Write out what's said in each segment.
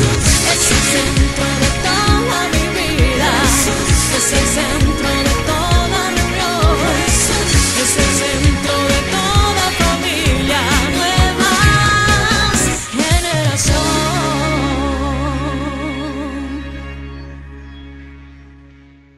Es el centro de toda mi vida. Es el centro de toda reunión. Es el centro de toda familia. Nuevas generación.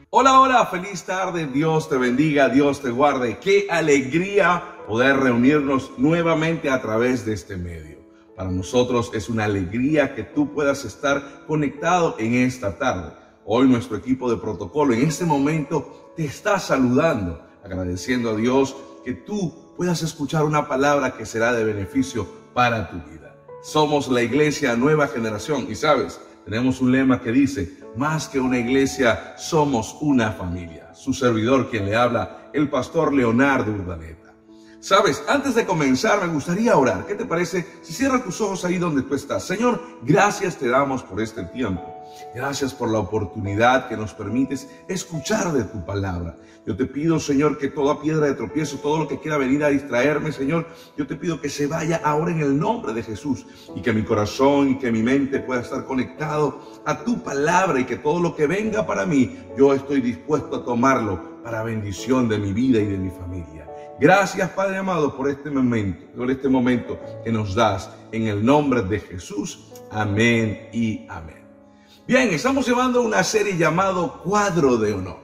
Hola, hola, feliz tarde, Dios te bendiga, Dios te guarde. Qué alegría poder reunirnos nuevamente a través de este medio. Para nosotros es una alegría que tú puedas estar conectado en esta tarde. Hoy nuestro equipo de protocolo en este momento te está saludando, agradeciendo a Dios que tú puedas escuchar una palabra que será de beneficio para tu vida. Somos la iglesia nueva generación y sabes, tenemos un lema que dice, más que una iglesia, somos una familia. Su servidor quien le habla, el pastor Leonardo Urdaneta. Sabes, antes de comenzar me gustaría orar. ¿Qué te parece si cierras tus ojos ahí donde tú estás? Señor, gracias te damos por este tiempo. Gracias por la oportunidad que nos permites escuchar de tu palabra. Yo te pido, Señor, que toda piedra de tropiezo, todo lo que quiera venir a distraerme, Señor, yo te pido que se vaya ahora en el nombre de Jesús y que mi corazón y que mi mente pueda estar conectado a tu palabra y que todo lo que venga para mí, yo estoy dispuesto a tomarlo para bendición de mi vida y de mi familia. Gracias, Padre amado, por este momento, por este momento que nos das en el nombre de Jesús. Amén y amén. Bien, estamos llevando una serie llamado Cuadro de Honor.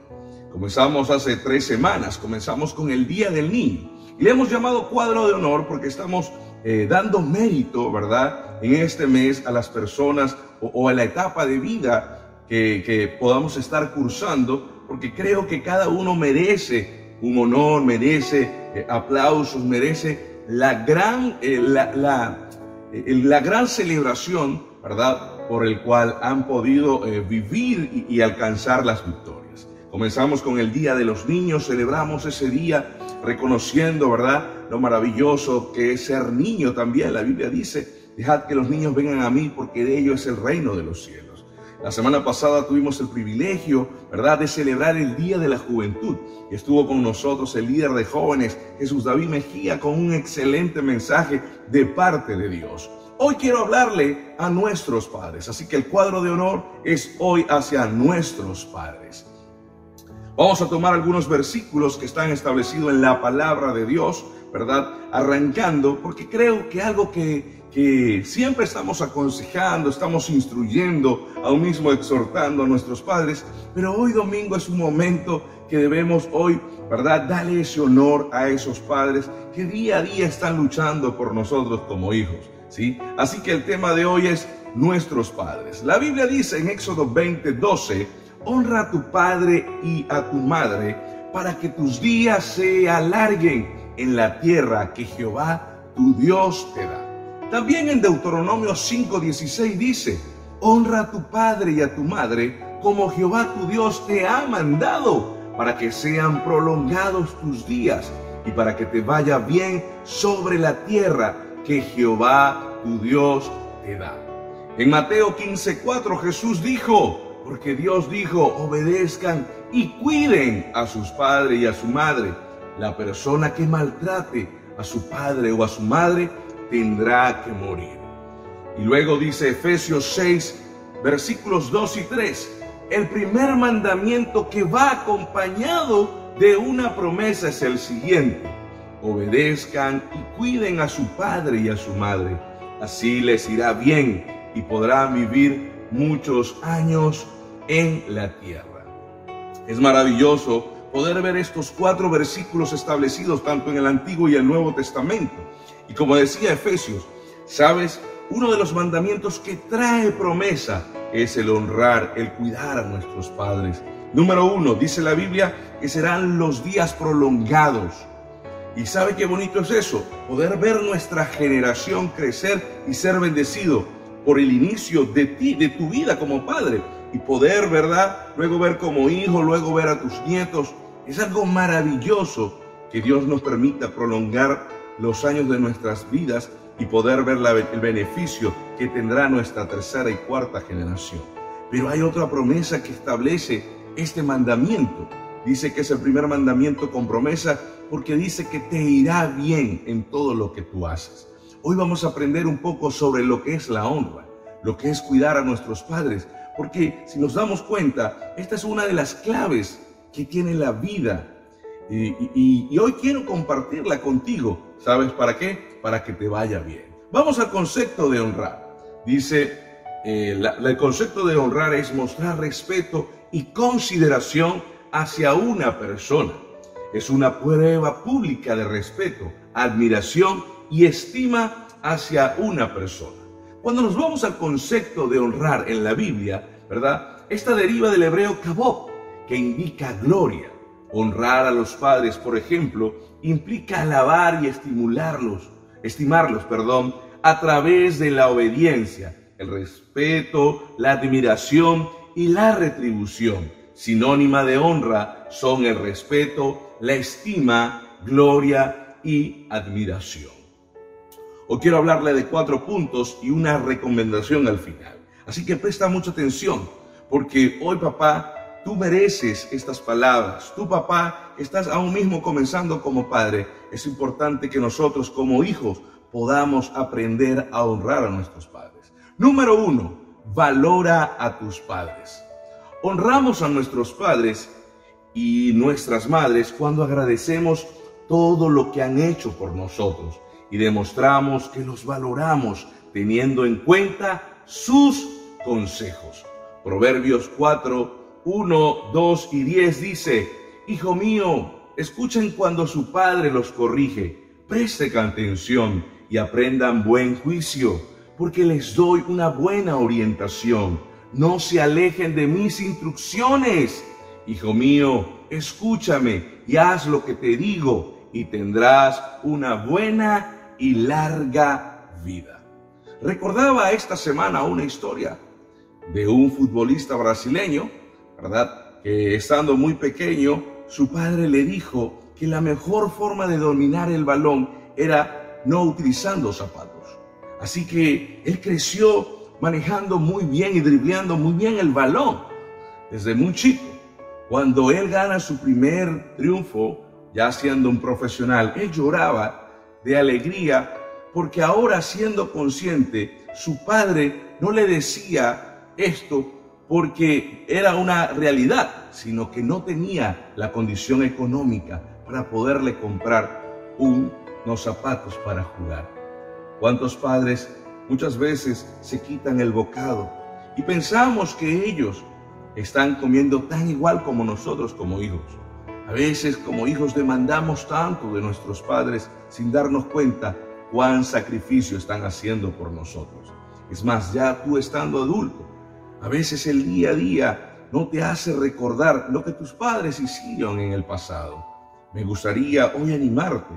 Comenzamos hace tres semanas, comenzamos con el Día del Niño. Y le hemos llamado Cuadro de Honor porque estamos eh, dando mérito, ¿verdad? En este mes a las personas o, a la etapa de vida que, que podamos estar cursando, porque creo que cada uno merece un honor, merece eh, aplausos, merece la gran, eh, la, la, eh, la gran celebración, ¿verdad? Por el cual han podido vivir y, y alcanzar las victorias. Comenzamos con el Día de los Niños, celebramos ese día reconociendo, ¿verdad? Lo maravilloso que es ser niño también. La Biblia dice, dejad que los niños vengan a mí porque de ellos es el reino de los cielos. La semana pasada tuvimos el privilegio, ¿verdad?, de celebrar el Día de la Juventud. Y estuvo con nosotros el líder de jóvenes, Jesús David Mejía, con un excelente mensaje de parte de Dios. Hoy quiero hablarle a nuestros padres, así que el cuadro de honor es hoy hacia nuestros padres. Vamos a tomar algunos versículos que están establecidos en la palabra de Dios, ¿verdad? Arrancando, porque creo que algo que, que siempre estamos aconsejando, estamos instruyendo, aún mismo exhortando a nuestros padres, pero hoy domingo es un momento que debemos hoy, ¿verdad? Darle ese honor a esos padres que día a día están luchando por nosotros como hijos, ¿sí? Así que el tema de hoy es nuestros padres. La Biblia dice en Éxodo 20, 12, honra a tu padre y a tu madre para que tus días se alarguen en la tierra que Jehová tu Dios te da. También en Deuteronomio 5:16 dice, honra a tu padre y a tu madre como Jehová tu Dios te ha mandado para que sean prolongados tus días y para que te vaya bien sobre la tierra que Jehová tu Dios te da. En Mateo 15:4 Jesús dijo, porque Dios dijo, obedezcan y cuiden a sus padres y a su madre. La persona que maltrate a su padre o a su madre tendrá que morir. Y luego dice Efesios 6, versículos 2 y 3, el primer mandamiento que va acompañado de una promesa es el siguiente, obedezcan y cuiden a su padre y a su madre, así les irá bien y podrán vivir muchos años en la tierra. Es maravilloso poder ver estos cuatro versículos establecidos tanto en el Antiguo y el Nuevo Testamento. Y como decía Efesios, sabes, uno de los mandamientos que trae promesa es el honrar, el cuidar a nuestros padres. Número uno, dice la Biblia que serán los días prolongados. Y sabe qué bonito es eso, poder ver nuestra generación crecer y ser bendecido por el inicio de ti, de tu vida como padre y poder, ¿verdad? Luego ver como hijo, luego ver a tus nietos. Es algo maravilloso que Dios nos permita prolongar los años de nuestras vidas y poder ver la, el beneficio que tendrá nuestra tercera y cuarta generación. Pero hay otra promesa que establece este mandamiento. Dice que es el primer mandamiento con promesa porque dice que te irá bien en todo lo que tú haces. Hoy vamos a aprender un poco sobre lo que es la honra. lo que es cuidar a nuestros padres, porque si nos damos cuenta, esta es una de las claves que tiene la vida. Y, y- y hoy quiero compartirla contigo. ¿Sabes para qué? Para que te vaya bien. Vamos al concepto de honrar. Dice, eh, el concepto de honrar es mostrar respeto y consideración hacia una persona. Es una prueba pública de respeto, admiración y estima hacia una persona. Cuando nos vamos al concepto de honrar en la Biblia, ¿verdad? Esta deriva del hebreo kabod, que indica gloria. Honrar a los padres, por ejemplo, implica alabar y estimularlos, estimarlos, perdón, a través de la obediencia, el respeto, la admiración y la retribución. Sinónima de honra son el respeto, la estima, gloria y admiración. Hoy quiero hablarle de cuatro puntos y una recomendación al final. Así que presta mucha atención, porque hoy papá, tú mereces estas palabras. Tu papá, estás aún mismo comenzando como padre, es importante que nosotros como hijos podamos aprender a honrar a nuestros padres. Número uno, valora a tus padres. Honramos a nuestros padres y nuestras madres cuando agradecemos todo lo que han hecho por nosotros y demostramos que los valoramos teniendo en cuenta sus consejos. Proverbios 4, 1, 2 y 10 dice, Hijo mío, escuchen cuando su padre los corrige, presten atención y aprendan buen juicio, porque les doy una buena orientación. No se alejen de mis instrucciones. Hijo mío, escúchame y haz lo que te digo y tendrás una buena y larga vida. Recordaba esta semana una historia de un futbolista brasileño, ¿verdad? Que estando muy pequeño, su padre le dijo que la mejor forma de dominar el balón era no utilizando zapatos. Así que él creció manejando muy bien y dribleando muy bien el balón desde muy chico. Cuando él gana su primer triunfo, ya siendo un profesional, él lloraba de alegría porque ahora siendo consciente, su padre no le decía esto porque era una realidad, sino que no tenía la condición económica para poderle comprar unos zapatos para jugar. ¿Cuántos padres muchas veces se quitan el bocado y pensamos que ellos están comiendo tan igual como nosotros como hijos? A veces como hijos demandamos tanto de nuestros padres sin darnos cuenta cuán sacrificio están haciendo por nosotros. Es más, ya tú estando adulto, a veces el día a día no te hace recordar lo que tus padres hicieron en el pasado. Me gustaría hoy animarte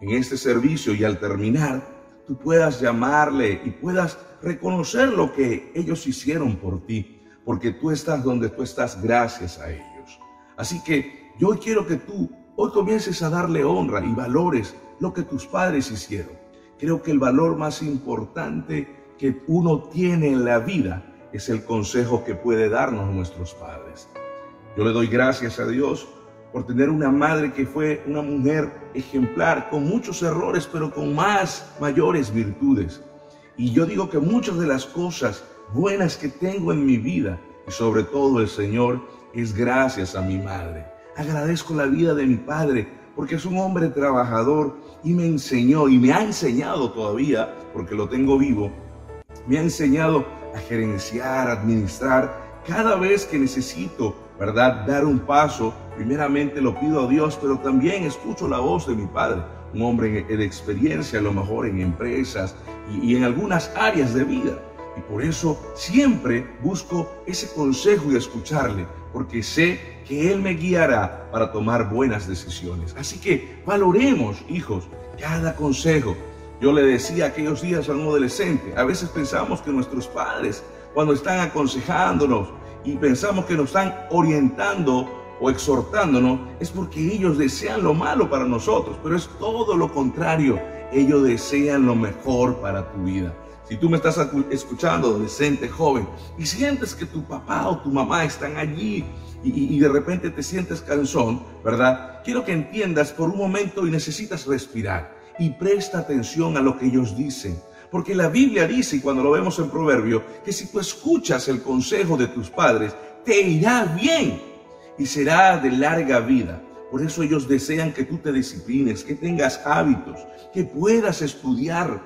en este servicio y al terminar, tú puedas llamarle y puedas reconocer lo que ellos hicieron por ti, porque tú estás donde tú estás gracias a ellos. Así que yo quiero que tú hoy comiences a darle honra y valores lo que tus padres hicieron. Creo que el valor más importante que uno tiene en la vida es el consejo que puede darnos nuestros padres. Yo le doy gracias a Dios por tener una madre que fue una mujer ejemplar, con muchos errores, pero con más mayores virtudes. Y yo digo que muchas de las cosas buenas que tengo en mi vida, y sobre todo el Señor, es gracias a mi madre. Agradezco la vida de mi padre, porque es un hombre trabajador y me enseñó, y me ha enseñado todavía, porque lo tengo vivo, me ha enseñado a gerenciar, administrar. Cada vez que necesito, ¿verdad?, dar un paso, primeramente lo pido a Dios, pero también escucho la voz de mi padre, un hombre de experiencia, a lo mejor en empresas y, y en algunas áreas de vida. Y por eso siempre busco ese consejo y escucharle, porque sé que Él me guiará para tomar buenas decisiones. Así que valoremos, hijos, cada consejo. Yo le decía aquellos días a un adolescente, a veces pensamos que nuestros padres, cuando están aconsejándonos y pensamos que nos están orientando o exhortándonos, es porque ellos desean lo malo para nosotros, pero es todo lo contrario. Ellos desean lo mejor para tu vida. Si tú me estás escuchando, adolescente, joven, y sientes que tu papá o tu mamá están allí y, de repente te sientes cansón, ¿verdad? Quiero que entiendas por un momento y necesitas respirar y presta atención a lo que ellos dicen, Porque la Biblia dice, y cuando lo vemos en Proverbio, que si tú escuchas el consejo de tus padres, te irá bien y será de larga vida. Por eso ellos desean que tú te disciplines, que tengas hábitos, que puedas estudiar,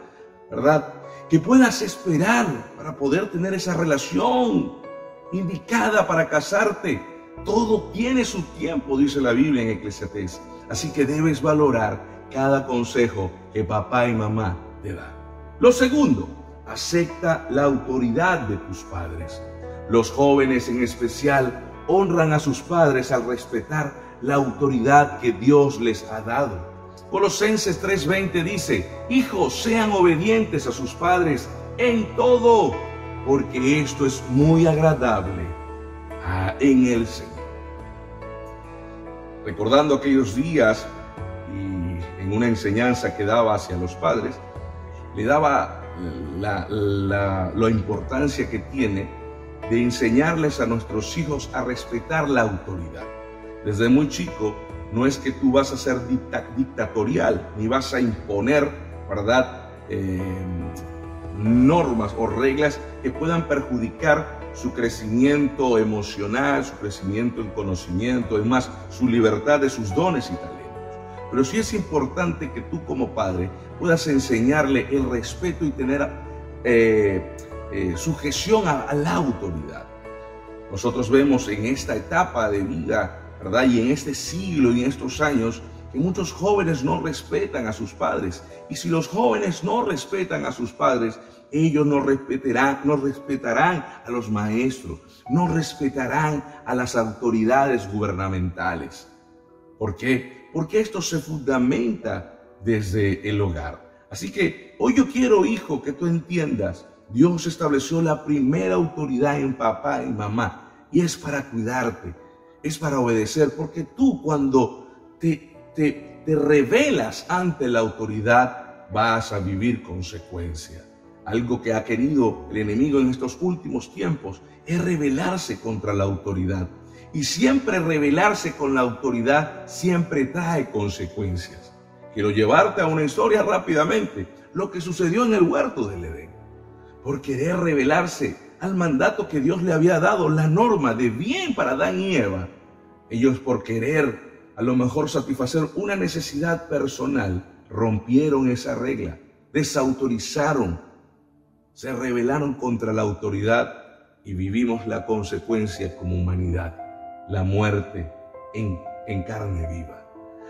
¿verdad? Que puedas esperar para poder tener esa relación indicada para casarte. Todo tiene su tiempo, dice la Biblia en Eclesiastés. Así que debes valorar cada consejo que papá y mamá te dan. Lo segundo, acepta la autoridad de tus padres. Los jóvenes en especial honran a sus padres al respetar la autoridad que Dios les ha dado. Colosenses 3:20 dice, hijos sean obedientes a sus padres en todo, porque esto es muy agradable en el Señor. Recordando aquellos días una enseñanza que daba hacia los padres, le daba la, la, importancia que tiene de enseñarles a nuestros hijos a respetar la autoridad. Desde muy chico, no es que tú vas a ser dictatorial, ni vas a imponer, ¿verdad? Eh, normas o reglas que puedan perjudicar su crecimiento emocional, su crecimiento en conocimiento, es más, su libertad de sus dones y talentos. Pero sí es importante que tú como padre puedas enseñarle el respeto y tener eh, eh, sujeción a, la autoridad. Nosotros vemos en esta etapa de vida, ¿verdad? Y en este siglo y en estos años, que muchos jóvenes no respetan a sus padres. Y si los jóvenes no respetan a sus padres, ellos no respetarán, no respetarán a los maestros, no respetarán a las autoridades gubernamentales. ¿Por qué? Porque esto se fundamenta desde el hogar. Así que hoy yo quiero, hijo, que tú entiendas, Dios estableció la primera autoridad en papá y mamá y es para cuidarte, es para obedecer, porque tú cuando te, te, revelas ante la autoridad vas a vivir consecuencias. Algo que ha querido el enemigo en estos últimos tiempos es rebelarse contra la autoridad. Y siempre rebelarse con la autoridad siempre trae consecuencias. Quiero llevarte a una historia rápidamente, lo que sucedió en el huerto del Edén. Por querer rebelarse al mandato que Dios le había dado, la norma de bien para Adán y Eva, ellos por querer a lo mejor satisfacer una necesidad personal, rompieron esa regla, desautorizaron, se rebelaron contra la autoridad y vivimos la consecuencia como humanidad la muerte en, carne viva.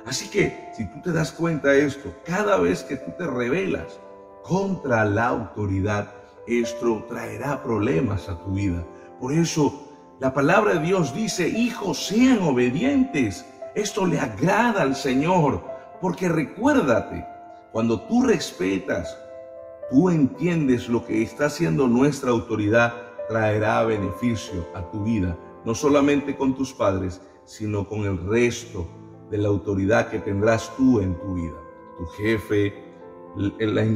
Así que si tú te das cuenta de esto, cada vez que tú te rebelas contra la autoridad, esto traerá problemas a tu vida. Por eso la palabra de Dios dice, hijos, sean obedientes. Esto le agrada al Señor, porque recuérdate, cuando tú respetas, tú entiendes lo que está haciendo nuestra autoridad, traerá beneficio a tu vida no solamente con tus padres, sino con el resto de la autoridad que tendrás tú en tu vida. Tu jefe, las,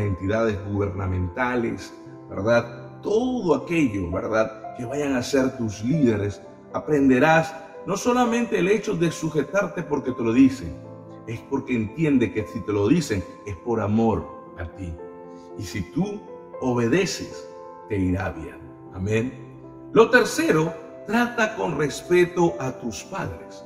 entidades gubernamentales, ¿verdad? Todo aquello, ¿verdad? Que vayan a ser tus líderes, aprenderás no solamente el hecho de sujetarte porque te lo dicen, es porque entiende que si te lo dicen es por amor a ti. Y si tú obedeces, te irá bien. Amén. Lo tercero Trata con respeto a tus padres.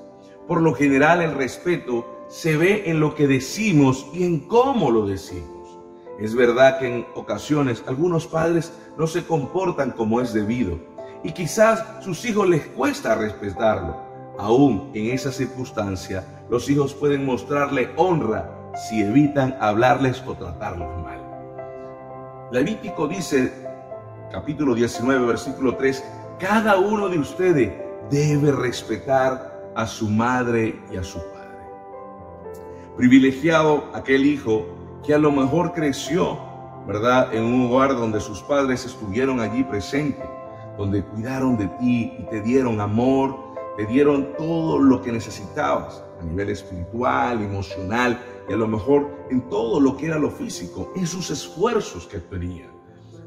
Por lo general el respeto se ve en lo que decimos y en cómo lo decimos. Es verdad que en ocasiones algunos padres no se comportan como es debido y quizás sus hijos les cuesta respetarlo. Aún en esa circunstancia, los hijos pueden mostrarle honra si evitan hablarles o tratarlos mal. Levítico dice, capítulo 19, versículo 3, cada uno de ustedes debe respetar a su madre y a su padre. Privilegiado aquel hijo que a lo mejor creció, ¿verdad? En un hogar donde sus padres estuvieron allí presentes, donde cuidaron de ti y te dieron amor, te dieron todo lo que necesitabas a nivel espiritual, emocional y a lo mejor en todo lo que era lo físico, en sus esfuerzos que tenían.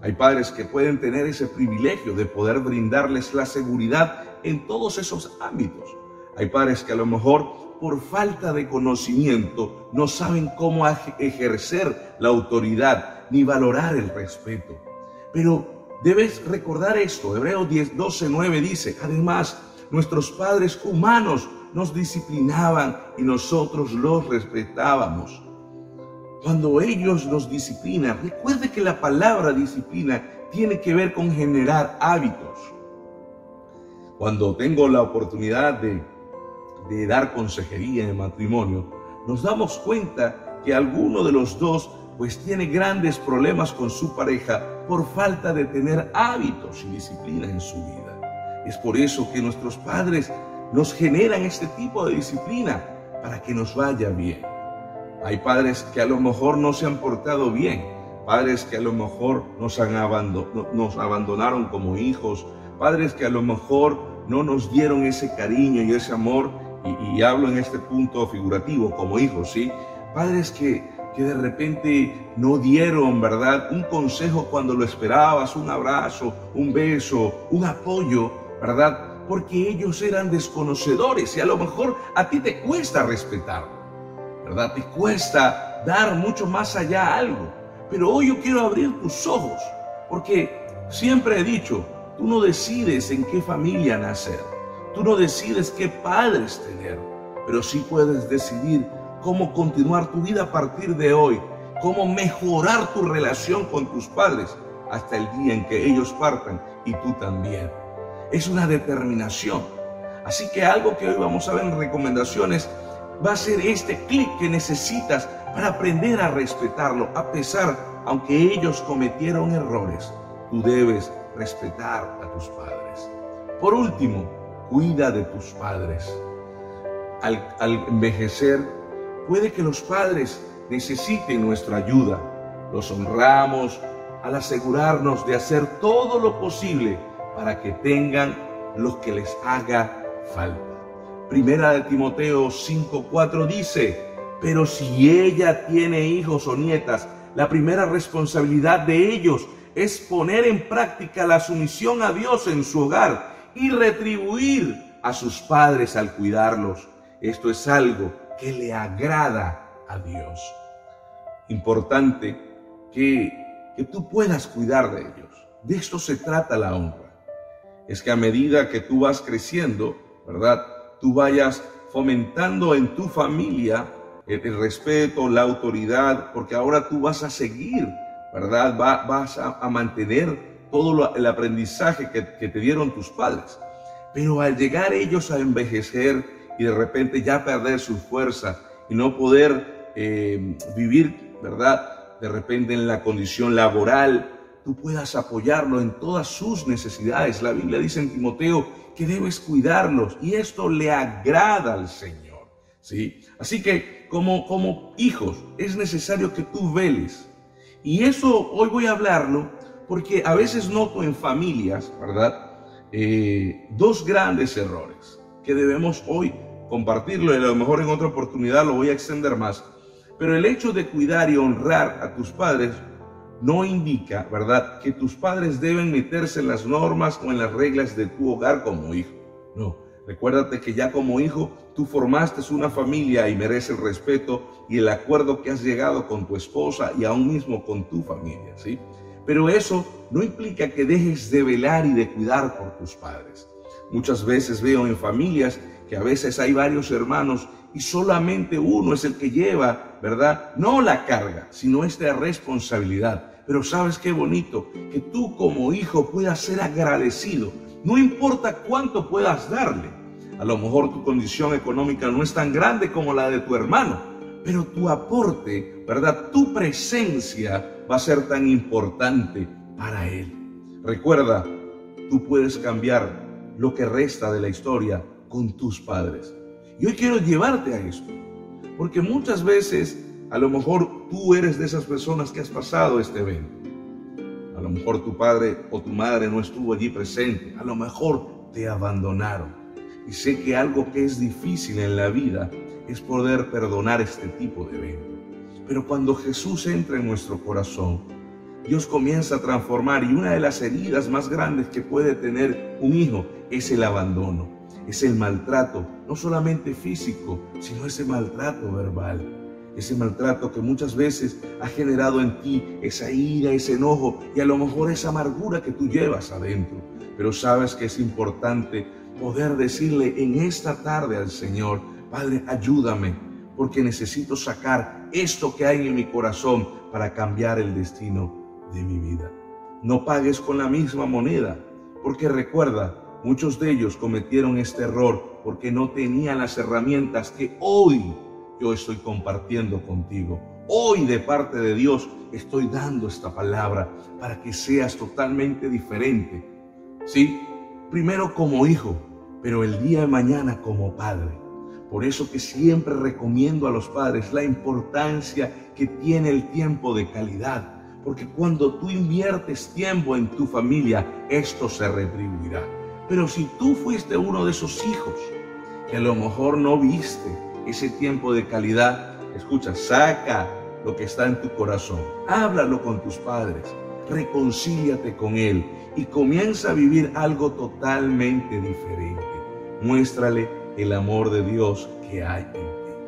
Hay padres que pueden tener ese privilegio de poder brindarles la seguridad en todos esos ámbitos. Hay padres que a lo mejor por falta de conocimiento no saben cómo ejercer la autoridad ni valorar el respeto. Pero debes recordar esto. Hebreos 10, 12, 9 dice, además, nuestros padres humanos nos disciplinaban y nosotros los respetábamos. Cuando ellos nos disciplinan, recuerde que la palabra disciplina tiene que ver con generar hábitos. Cuando tengo la oportunidad de, dar consejería en matrimonio, nos damos cuenta que alguno de los dos pues tiene grandes problemas con su pareja por falta de tener hábitos y disciplina en su vida. Es por eso que nuestros padres nos generan este tipo de disciplina para que nos vaya bien. Hay padres que a lo mejor no se han portado bien, padres que a lo mejor nos, han nos abandonaron como hijos, padres que a lo mejor no nos dieron ese cariño y ese amor, y, y hablo en este punto figurativo como hijos, ¿sí? Padres que, que de repente no dieron, ¿verdad? Un consejo cuando lo esperabas, un abrazo, un beso, un apoyo, ¿verdad? porque ellos eran desconocedores y a lo mejor a ti te cuesta respetar, ¿verdad? Te cuesta dar mucho más allá algo. Pero hoy yo quiero abrir tus ojos, porque siempre he dicho, tú no decides en qué familia nacer, tú no decides qué padres tener, pero sí puedes decidir cómo continuar tu vida a partir de hoy, cómo mejorar tu relación con tus padres hasta el día en que ellos partan y tú también es una determinación. Así que algo que hoy vamos a ver en recomendaciones va a ser este clic que necesitas para aprender a respetarlo, a pesar, aunque ellos cometieron errores, tú debes respetar a tus padres. Por último, cuida de tus padres. Al, al envejecer, puede que los padres necesiten nuestra ayuda. Los honramos al asegurarnos de hacer todo lo posible para que tengan los que les haga falta. Primera de Timoteo 5:4 dice, pero si ella tiene hijos o nietas, la primera responsabilidad de ellos es poner en práctica la sumisión a Dios en su hogar y retribuir a sus padres al cuidarlos. Esto es algo que le agrada a Dios. Importante que, que tú puedas cuidar de ellos. De esto se trata la honra es que a medida que tú vas creciendo, ¿verdad? Tú vayas fomentando en tu familia el, respeto, la autoridad, porque ahora tú vas a seguir, ¿verdad? vas a, mantener todo el aprendizaje que, te dieron tus padres. Pero al llegar ellos a envejecer y de repente ya perder su fuerza y no poder eh, vivir, ¿verdad? De repente en la condición laboral, tú puedas apoyarlo en todas sus necesidades. La Biblia dice en Timoteo que debes cuidarlos y esto le agrada al Señor. ¿sí? Así que como, como hijos es necesario que tú veles. Y eso hoy voy a hablarlo porque a veces noto en familias, ¿verdad? Eh, dos grandes errores que debemos hoy compartirlo y a lo mejor en otra oportunidad lo voy a extender más. Pero el hecho de cuidar y honrar a tus padres no indica, ¿verdad?, que tus padres deben meterse en las normas o en las reglas de tu hogar como hijo. No, recuérdate que ya como hijo tú formaste una familia y mereces el respeto y el acuerdo que has llegado con tu esposa y aún mismo con tu familia, ¿sí? Pero eso no implica que dejes de velar y de cuidar por tus padres. Muchas veces veo en familias que a veces hay varios hermanos y solamente uno es el que lleva, ¿verdad? No la carga, sino esta responsabilidad. Pero sabes qué bonito, que tú como hijo puedas ser agradecido. No importa cuánto puedas darle. A lo mejor tu condición económica no es tan grande como la de tu hermano, pero tu aporte, ¿verdad? Tu presencia va a ser tan importante para él. Recuerda, tú puedes cambiar lo que resta de la historia con tus padres. Y hoy quiero llevarte a esto, porque muchas veces a lo mejor tú eres de esas personas que has pasado este evento. A lo mejor tu padre o tu madre no estuvo allí presente. A lo mejor te abandonaron. Y sé que algo que es difícil en la vida es poder perdonar este tipo de evento. Pero cuando Jesús entra en nuestro corazón, Dios comienza a transformar y una de las heridas más grandes que puede tener un hijo es el abandono, es el maltrato, no solamente físico, sino ese maltrato verbal. Ese maltrato que muchas veces ha generado en ti esa ira, ese enojo y a lo mejor esa amargura que tú llevas adentro. Pero sabes que es importante poder decirle en esta tarde al Señor, Padre, ayúdame, porque necesito sacar esto que hay en mi corazón para cambiar el destino de mi vida. No pagues con la misma moneda, porque recuerda, muchos de ellos cometieron este error porque no tenían las herramientas que hoy yo estoy compartiendo contigo. Hoy de parte de Dios estoy dando esta palabra para que seas totalmente diferente. Sí, primero como hijo, pero el día de mañana como padre. Por eso que siempre recomiendo a los padres la importancia que tiene el tiempo de calidad. Porque cuando tú inviertes tiempo en tu familia, esto se retribuirá. Pero si tú fuiste uno de esos hijos que a lo mejor no viste ese tiempo de calidad, escucha, saca lo que está en tu corazón, háblalo con tus padres, reconcíliate con él y comienza a vivir algo totalmente diferente. Muéstrale el amor de Dios que hay en ti.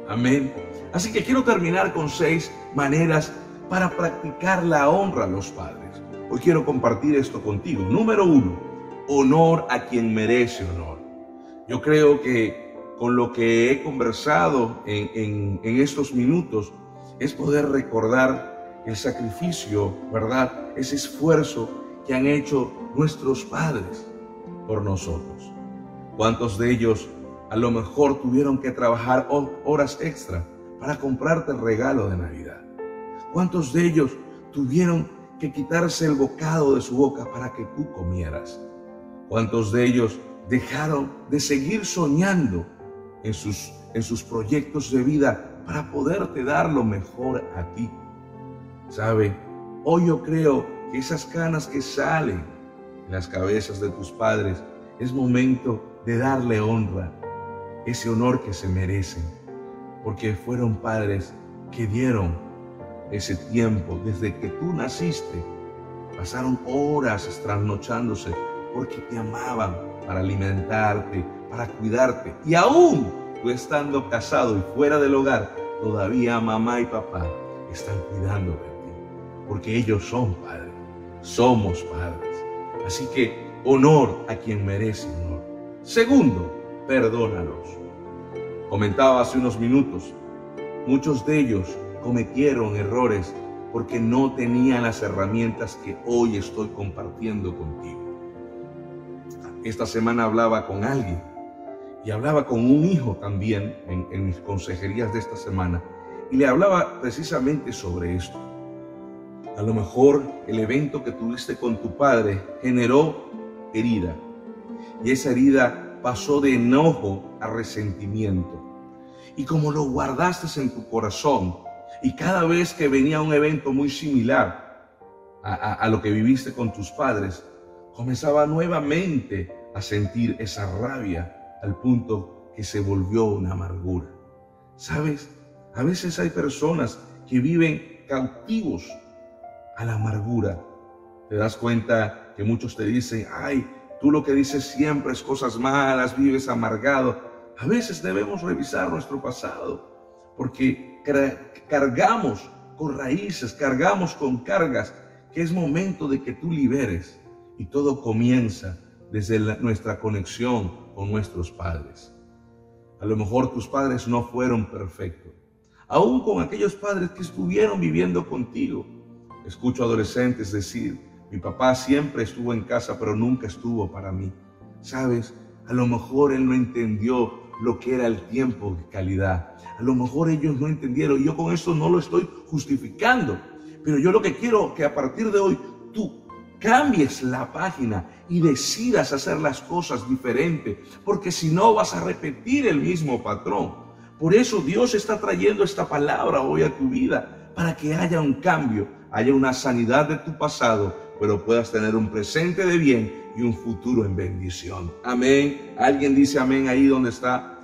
Amén. Así que quiero terminar con seis maneras para practicar la honra a los padres. Hoy quiero compartir esto contigo. Número uno, honor a quien merece honor. Yo creo que con lo que he conversado en, estos minutos es poder recordar el sacrificio, ¿verdad? Ese esfuerzo que han hecho nuestros padres por nosotros. ¿Cuántos de ellos a lo mejor tuvieron que trabajar horas extra para comprarte el regalo de Navidad. ¿Cuántos de ellos tuvieron que quitarse el bocado de su boca para que tú comieras? ¿Cuántos de ellos dejaron de seguir soñando en sus, en sus proyectos de vida para poderte dar lo mejor a ti? ¿Sabe? Hoy yo creo que esas canas que salen en las cabezas de tus padres es momento de darle honra ese honor que se merecen, porque fueron padres que dieron ese tiempo desde que tú naciste. Pasaron horas trasnochándose porque te amaban para alimentarte, para cuidarte. Y aún tú estando casado y fuera del hogar, todavía mamá y papá están cuidando de ti, porque ellos son padres, somos padres. Así que honor a quien merece honor. Segundo, perdónalos. Comentaba hace unos minutos, muchos de ellos cometieron errores porque no tenían las herramientas que hoy estoy compartiendo contigo. Esta semana hablaba con alguien y hablaba con un hijo también en, mis consejerías de esta semana y le hablaba precisamente sobre esto. A lo mejor el evento que tuviste con tu padre generó herida y esa herida pasó de enojo a resentimiento. Y como lo guardaste en tu corazón, y cada vez que venía un evento muy similar a, lo que viviste con tus padres, comenzaba nuevamente a sentir esa rabia al punto que se volvió una amargura. ¿Sabes? A veces hay personas que viven cautivos a la amargura. Te das cuenta que muchos te dicen, ay, Tú lo que dices siempre es cosas malas, vives amargado. A veces debemos revisar nuestro pasado porque cargamos con raíces, cargamos con cargas que es momento de que tú liberes y todo comienza desde nuestra conexión con nuestros padres. A lo mejor tus padres no fueron perfectos, aún con aquellos padres que estuvieron viviendo contigo. Escucho adolescentes decir, mi papá siempre estuvo en casa, pero nunca estuvo para mí. ¿Sabes? A lo mejor él no entendió lo que era el tiempo de calidad. A lo mejor ellos no entendieron. Yo con esto no lo estoy justificando. Pero yo lo que quiero que a partir de hoy tú cambies la página y decidas hacer las cosas diferente, porque si no vas a repetir el mismo patrón. Por eso Dios está trayendo esta palabra hoy a tu vida, para que haya un cambio, haya una sanidad de tu pasado pero puedas tener un presente de bien y un futuro en bendición. Amén. Alguien dice amén ahí donde está.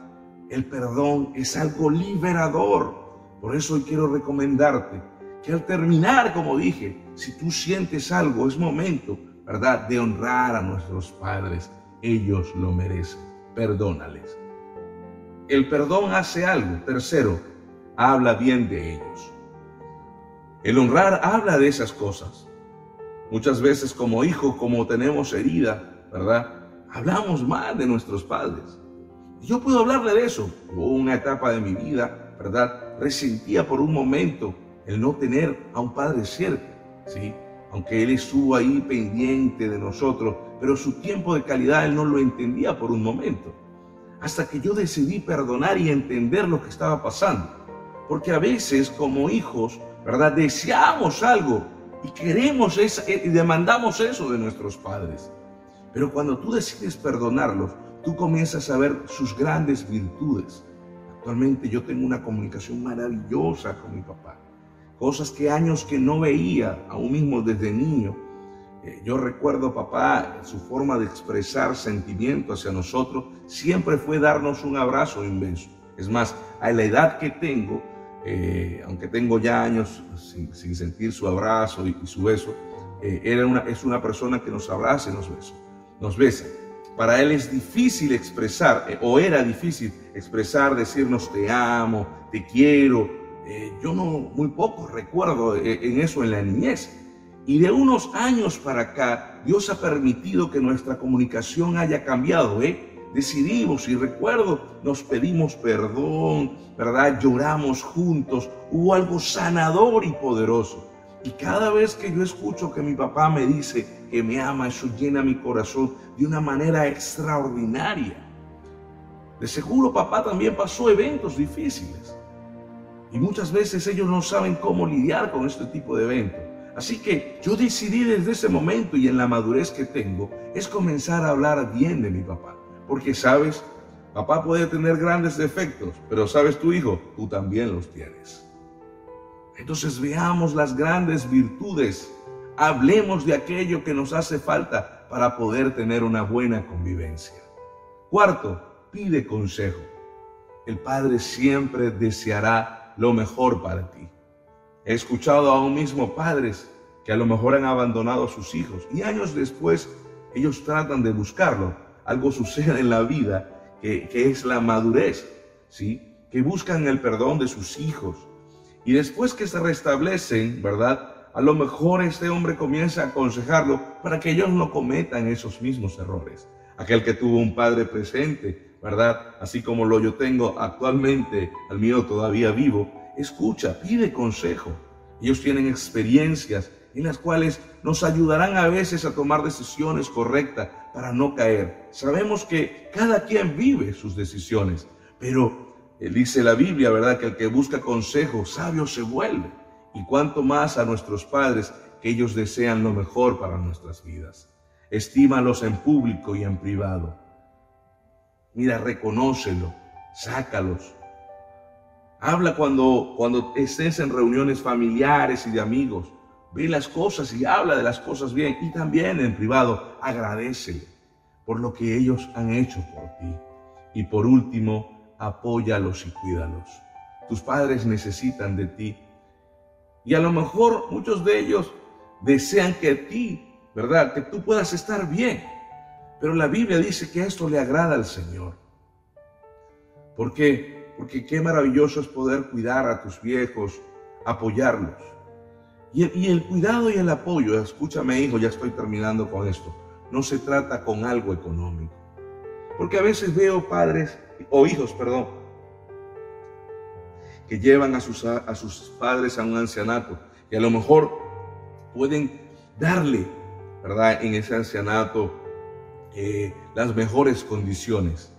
El perdón es algo liberador. Por eso hoy quiero recomendarte que al terminar, como dije, si tú sientes algo, es momento, ¿verdad?, de honrar a nuestros padres. Ellos lo merecen. Perdónales. El perdón hace algo. Tercero, habla bien de ellos. El honrar habla de esas cosas. Muchas veces como hijos, como tenemos herida, ¿verdad? Hablamos mal de nuestros padres. Yo puedo hablarle de eso. Hubo una etapa de mi vida, ¿verdad? Resentía por un momento el no tener a un padre cerca, ¿sí? Aunque él estuvo ahí pendiente de nosotros, pero su tiempo de calidad él no lo entendía por un momento. Hasta que yo decidí perdonar y entender lo que estaba pasando. Porque a veces como hijos, ¿verdad? Deseamos algo y queremos eso, eh, y demandamos eso de nuestros padres. Pero cuando tú decides perdonarlos, tú comienzas a ver sus grandes virtudes. Actualmente yo tengo una comunicación maravillosa con mi papá. Cosas que años que no veía, aún mismo desde niño. Eh, yo recuerdo, papá, su forma de expresar sentimiento hacia nosotros siempre fue darnos un abrazo y beso. Es más, a la edad que tengo, eh, aunque tengo ya años sin, sentir su abrazo y, su beso, eh, era una, es una persona que nos abraza y nos besa. Nos besa. Para él es difícil expresar, eh, o era difícil expresar, decirnos te amo, te quiero. Yo no, muy poco recuerdo en eso en la niñez. Y de unos años para acá, Dios ha permitido que nuestra comunicación haya cambiado, ¿eh? decidimos y recuerdo, nos pedimos perdón, ¿verdad? Lloramos juntos, hubo algo sanador y poderoso. Y cada vez que yo escucho que mi papá me dice que me ama, eso llena mi corazón de una manera extraordinaria. De seguro papá también pasó eventos difíciles. Y muchas veces ellos no saben cómo lidiar con este tipo de eventos. Así que yo decidí desde ese momento y en la madurez que tengo es comenzar a hablar bien de mi papá. Porque sabes, papá puede tener grandes defectos, pero sabes tu hijo, tú también los tienes. Entonces veamos las grandes virtudes, hablemos de aquello que nos hace falta para poder tener una buena convivencia. Cuarto, pide consejo. El Padre siempre deseará lo mejor para ti. He escuchado a un mismo padres que a lo mejor han abandonado a sus hijos y años después ellos tratan de buscarlo algo sucede en la vida que, es la madurez, ¿sí? Que buscan el perdón de sus hijos. Y después que se restablecen, ¿verdad? A lo mejor este hombre comienza a aconsejarlo para que ellos no cometan esos mismos errores. Aquel que tuvo un padre presente, ¿verdad? Así como lo yo tengo actualmente, al mío todavía vivo, escucha, pide consejo. Ellos tienen experiencias en las cuales nos ayudarán a veces a tomar decisiones correctas para no caer. Sabemos que cada quien vive sus decisiones, pero eh, dice la Biblia, ¿verdad? Que el que busca consejo sabio se vuelve. Y cuanto más a nuestros padres, que ellos desean lo mejor para nuestras vidas. Estímalos en público y en privado. Mira, reconócelo, sácalos. Habla cuando, cuando estés en reuniones familiares y de amigos ve las cosas y habla de las cosas bien y también en privado agradecele por lo que ellos han hecho por ti. Y por último, apóyalos y cuídalos. Tus padres necesitan de ti. Y a lo mejor muchos de ellos desean que ti, ¿verdad? Que tú puedas estar bien. Pero la Biblia dice que esto le agrada al Señor. ¿Por qué? Porque qué maravilloso es poder cuidar a tus viejos, apoyarlos. Y, el cuidado y el apoyo, escúchame hijo, ya estoy terminando con esto, no se trata con algo económico. Porque a veces veo padres, o hijos, perdón, que llevan a sus, a sus padres a un ancianato y a lo mejor pueden darle, ¿verdad? En ese ancianato eh, las mejores condiciones.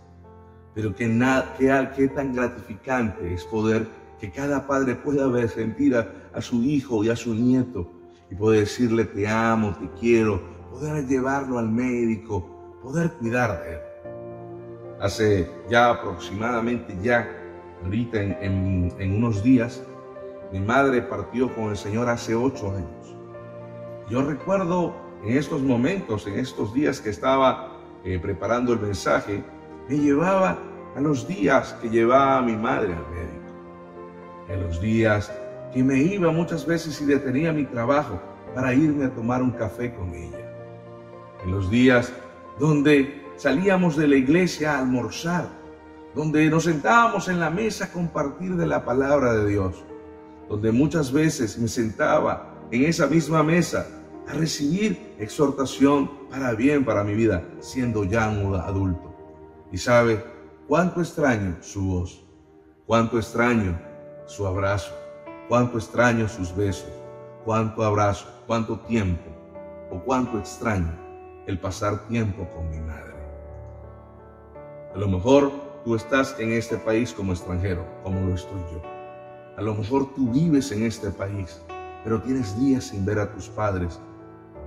Pero que, nada, que, tan gratificante es poder que cada padre pueda ver, sentir a, su hijo y a su nieto y poder decirle te amo, te quiero, poder llevarlo al médico, poder cuidar de él. Hace ya aproximadamente, ya ahorita en, unos días, mi madre partió con el Señor hace ocho años. Yo recuerdo en estos momentos, en estos días que estaba eh, preparando el mensaje, me llevaba a los días que llevaba mi madre al médico en los días que me iba muchas veces y detenía mi trabajo para irme a tomar un café con ella. En los días donde salíamos de la iglesia a almorzar, donde nos sentábamos en la mesa a compartir de la palabra de Dios, donde muchas veces me sentaba en esa misma mesa a recibir exhortación para bien para mi vida, siendo ya un adulto. Y sabe cuánto extraño su voz, cuánto extraño su abrazo, cuánto extraño sus besos, cuánto abrazo, cuánto tiempo o cuánto extraño el pasar tiempo con mi madre. A lo mejor tú estás en este país como extranjero, como lo estoy yo. A lo mejor tú vives en este país, pero tienes días sin ver a tus padres,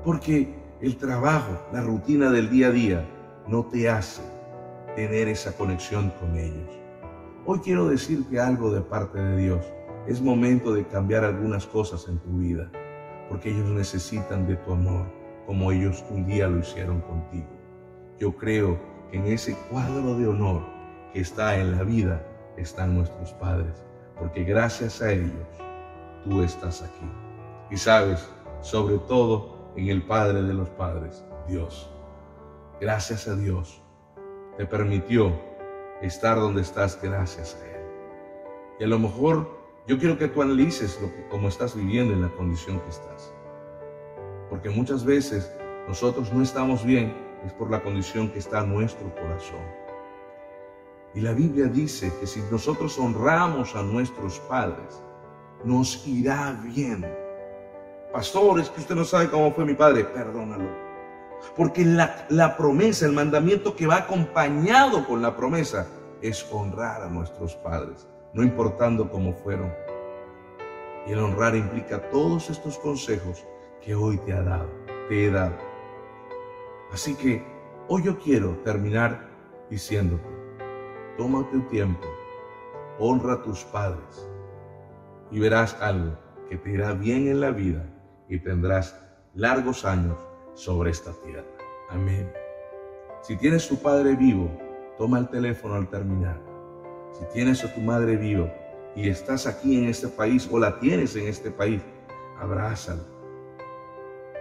porque el trabajo, la rutina del día a día, no te hace tener esa conexión con ellos. Hoy quiero decirte algo de parte de Dios. Es momento de cambiar algunas cosas en tu vida, porque ellos necesitan de tu amor, como ellos un día lo hicieron contigo. Yo creo que en ese cuadro de honor que está en la vida están nuestros padres, porque gracias a ellos tú estás aquí. Y sabes, sobre todo en el Padre de los Padres, Dios. Gracias a Dios te permitió estar donde estás gracias a Él. Y a lo mejor yo quiero que tú analices lo que, cómo estás viviendo en la condición que estás. Porque muchas veces nosotros no estamos bien es por la condición que está nuestro corazón. Y la Biblia dice que si nosotros honramos a nuestros padres, nos irá bien. Pastor, es que usted no sabe cómo fue mi padre, perdónalo. Porque la, promesa, el mandamiento que va acompañado con la promesa es honrar a nuestros padres no importando cómo fueron. Y el honrar implica todos estos consejos que hoy te ha dado, te he dado. Así que hoy yo quiero terminar diciéndote, tómate un tiempo, honra a tus padres y verás algo que te irá bien en la vida y tendrás largos años sobre esta tierra. Amén. Si tienes tu padre vivo, toma el teléfono al terminar si tienes a tu madre viva y estás aquí en este país o la tienes en este país, abrázala.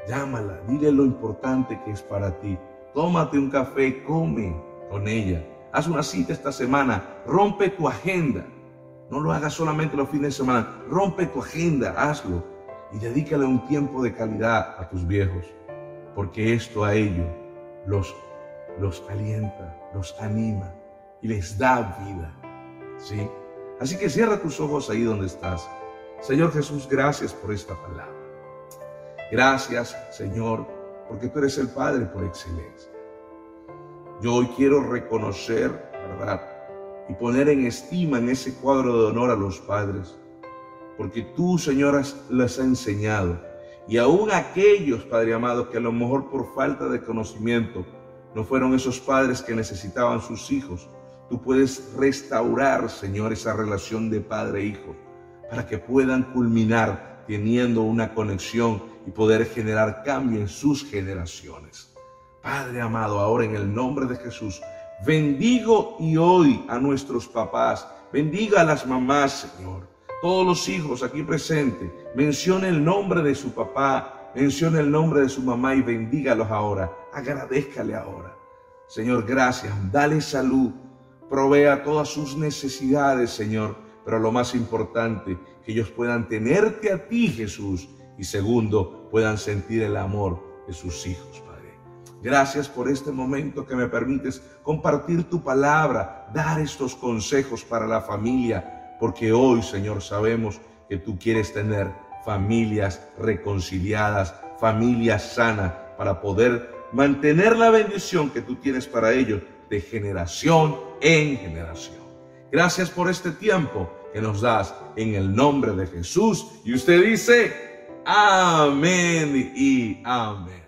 Llámala, dile lo importante que es para ti. Tómate un café, come con ella. Haz una cita esta semana, rompe tu agenda. No lo hagas solamente los fines de semana, rompe tu agenda, hazlo y dedícale un tiempo de calidad a tus viejos, porque esto a ellos los, los alienta, los anima y les da vida. ¿sí? Así que cierra tus ojos ahí donde estás. Señor Jesús, gracias por esta palabra. Gracias, Señor, porque tú eres el Padre por excelencia. Yo hoy quiero reconocer, ¿verdad? Y poner en estima en ese cuadro de honor a los padres, porque tú, Señor, les has enseñado. Y aún aquellos, Padre amado, que a lo mejor por falta de conocimiento no fueron esos padres que necesitaban sus hijos, Tú puedes restaurar, Señor, esa relación de padre-hijo e para que puedan culminar teniendo una conexión y poder generar cambio en sus generaciones. Padre amado, ahora en el nombre de Jesús, bendigo y hoy a nuestros papás, bendiga a las mamás, Señor. Todos los hijos aquí presentes, mencione el nombre de su papá, mencione el nombre de su mamá y bendígalos ahora. Agradezcale ahora. Señor, gracias. Dale salud provea todas sus necesidades, Señor, pero lo más importante, que ellos puedan tenerte a ti, Jesús, y segundo, puedan sentir el amor de sus hijos, Padre. Gracias por este momento que me permites compartir tu palabra, dar estos consejos para la familia, porque hoy, Señor, sabemos que tú quieres tener familias reconciliadas, familias sanas, para poder mantener la bendición que tú tienes para ellos de generación en generación. Gracias por este tiempo que nos das en el nombre de Jesús. Y usted dice, amén y amén.